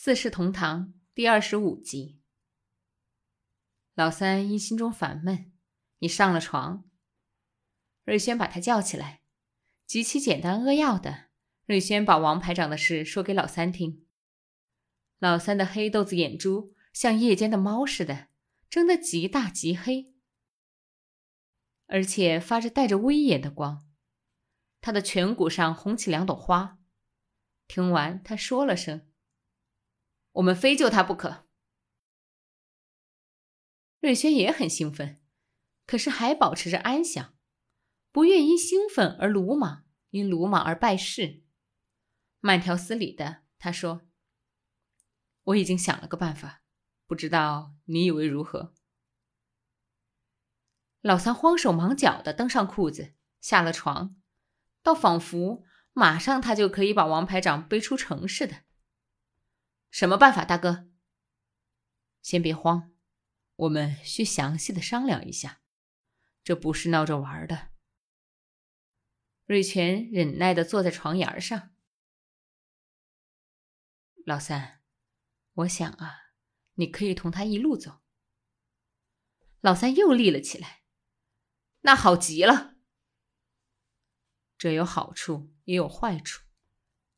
四世同堂第二十五集。老三因心中烦闷，已上了床。瑞轩把他叫起来，极其简单扼要的，瑞轩把王排长的事说给老三听。老三的黑豆子眼珠像夜间的猫似的，睁得极大极黑，而且发着带着威严的光。他的颧骨上红起两朵花。听完，他说了声。我们非救他不可。瑞轩也很兴奋，可是还保持着安详，不愿因兴奋而鲁莽，因鲁莽而败事。慢条斯理的，他说：“我已经想了个办法，不知道你以为如何？”老三慌手忙脚的登上裤子，下了床，倒仿佛马上他就可以把王排长背出城似的。什么办法，大哥？先别慌，我们需详细的商量一下，这不是闹着玩的。瑞全忍耐的坐在床沿上。老三，我想啊，你可以同他一路走。老三又立了起来，那好极了。这有好处，也有坏处。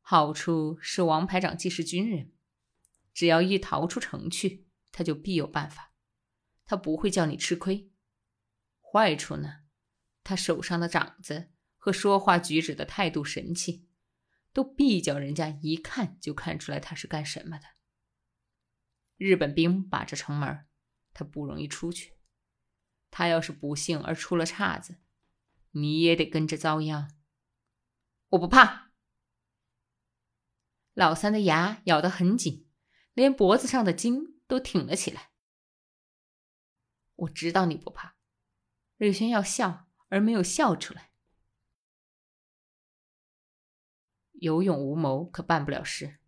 好处是王排长既是军人。只要一逃出城去，他就必有办法，他不会叫你吃亏。坏处呢，他手上的掌子和说话举止的态度神气，都必叫人家一看就看出来他是干什么的。日本兵把着城门，他不容易出去。他要是不幸而出了岔子，你也得跟着遭殃。我不怕。老三的牙咬得很紧。连脖子上的筋都挺了起来。我知道你不怕，瑞轩要笑而没有笑出来。有勇无谋可办不了事，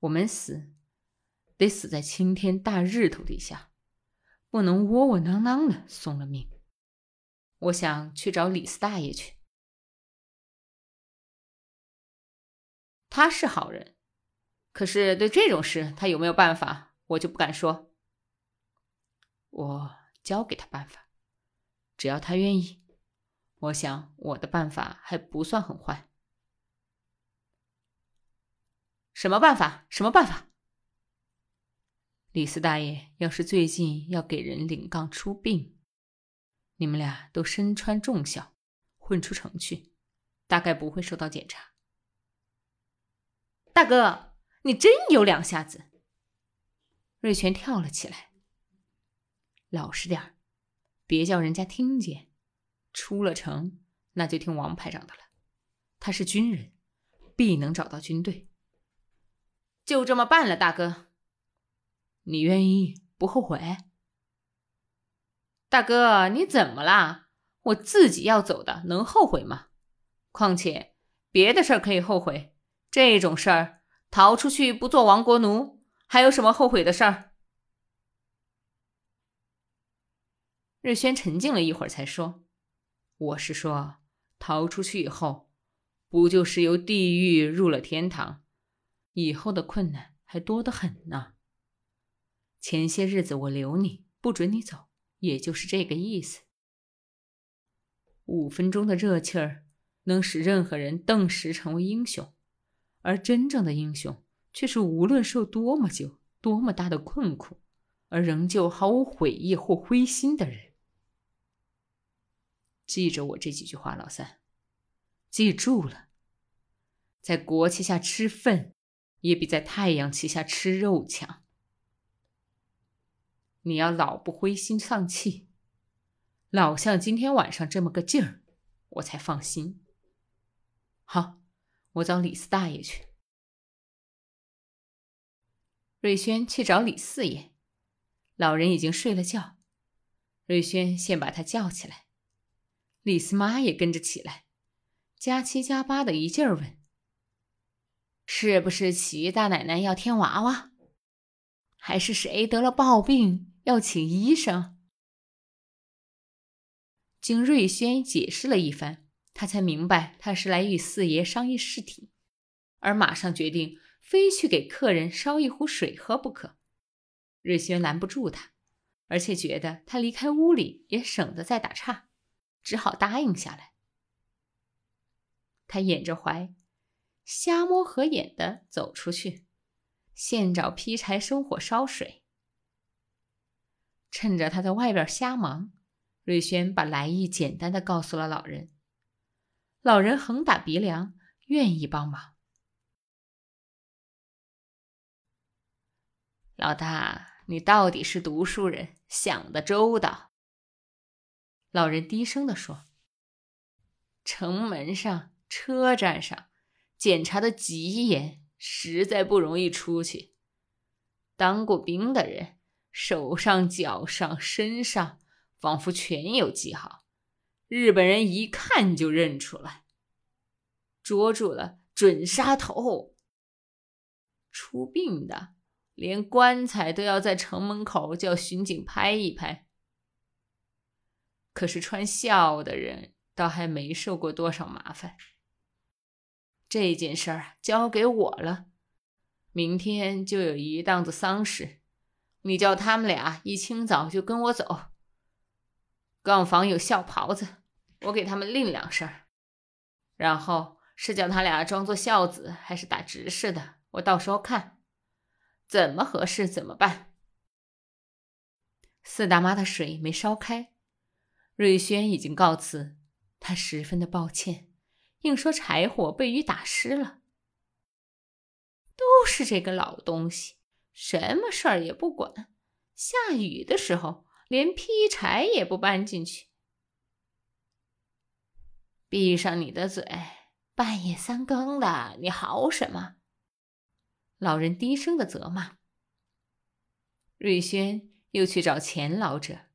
我们死得死在青天大日头底下，不能窝窝囊囊的送了命。我想去找李四大爷去，他是好人。可是对这种事，他有没有办法，我就不敢说。我教给他办法，只要他愿意，我想我的办法还不算很坏。什么办法？什么办法？李四大爷要是最近要给人领杠出殡，你们俩都身穿重孝，混出城去，大概不会受到检查。大哥。你真有两下子！瑞全跳了起来。老实点别叫人家听见。出了城，那就听王排长的了。他是军人，必能找到军队。就这么办了，大哥。你愿意不后悔？大哥，你怎么啦？我自己要走的，能后悔吗？况且别的事儿可以后悔，这种事儿。逃出去不做亡国奴，还有什么后悔的事儿？日轩沉静了一会儿，才说：“我是说，逃出去以后，不就是由地狱入了天堂？以后的困难还多得很呢。前些日子我留你，不准你走，也就是这个意思。五分钟的热气儿，能使任何人顿时成为英雄。”而真正的英雄，却是无论受多么久、多么大的困苦，而仍旧毫无悔意或灰心的人。记着我这几句话，老三，记住了。在国旗下吃粪，也比在太阳旗下吃肉强。你要老不灰心丧气，老像今天晚上这么个劲儿，我才放心。好。我找李四大爷去。瑞轩去找李四爷，老人已经睡了觉。瑞轩先把他叫起来，李四妈也跟着起来，加七加八的一劲儿问：“是不是齐大奶奶要添娃娃，还是谁得了暴病要请医生？”经瑞轩解释了一番。他才明白，他是来与四爷商议事体，而马上决定非去给客人烧一壶水喝不可。瑞轩拦不住他，而且觉得他离开屋里也省得再打岔，只好答应下来。他掩着怀，瞎摸合眼的走出去，现找劈柴生火烧水。趁着他在外边瞎忙，瑞轩把来意简单的告诉了老人。老人横打鼻梁，愿意帮忙。老大，你到底是读书人，想的周到。老人低声的说：“城门上、车站上检查的极严，实在不容易出去。当过兵的人。”手上、脚上、身上，仿佛全有记号，日本人一看就认出来。捉住了，准杀头。出殡的，连棺材都要在城门口叫巡警拍一拍。可是穿孝的人，倒还没受过多少麻烦。这件事儿交给我了，明天就有一档子丧事。你叫他们俩一清早就跟我走。杠房有孝袍子，我给他们另两身然后是叫他俩装作孝子，还是打执事的，我到时候看怎么合适怎么办。四大妈的水没烧开，瑞轩已经告辞，他十分的抱歉，硬说柴火被雨打湿了。都是这个老东西。什么事儿也不管，下雨的时候连劈柴也不搬进去。闭上你的嘴！半夜三更的，你嚎什么？老人低声的责骂。瑞轩又去找钱老者。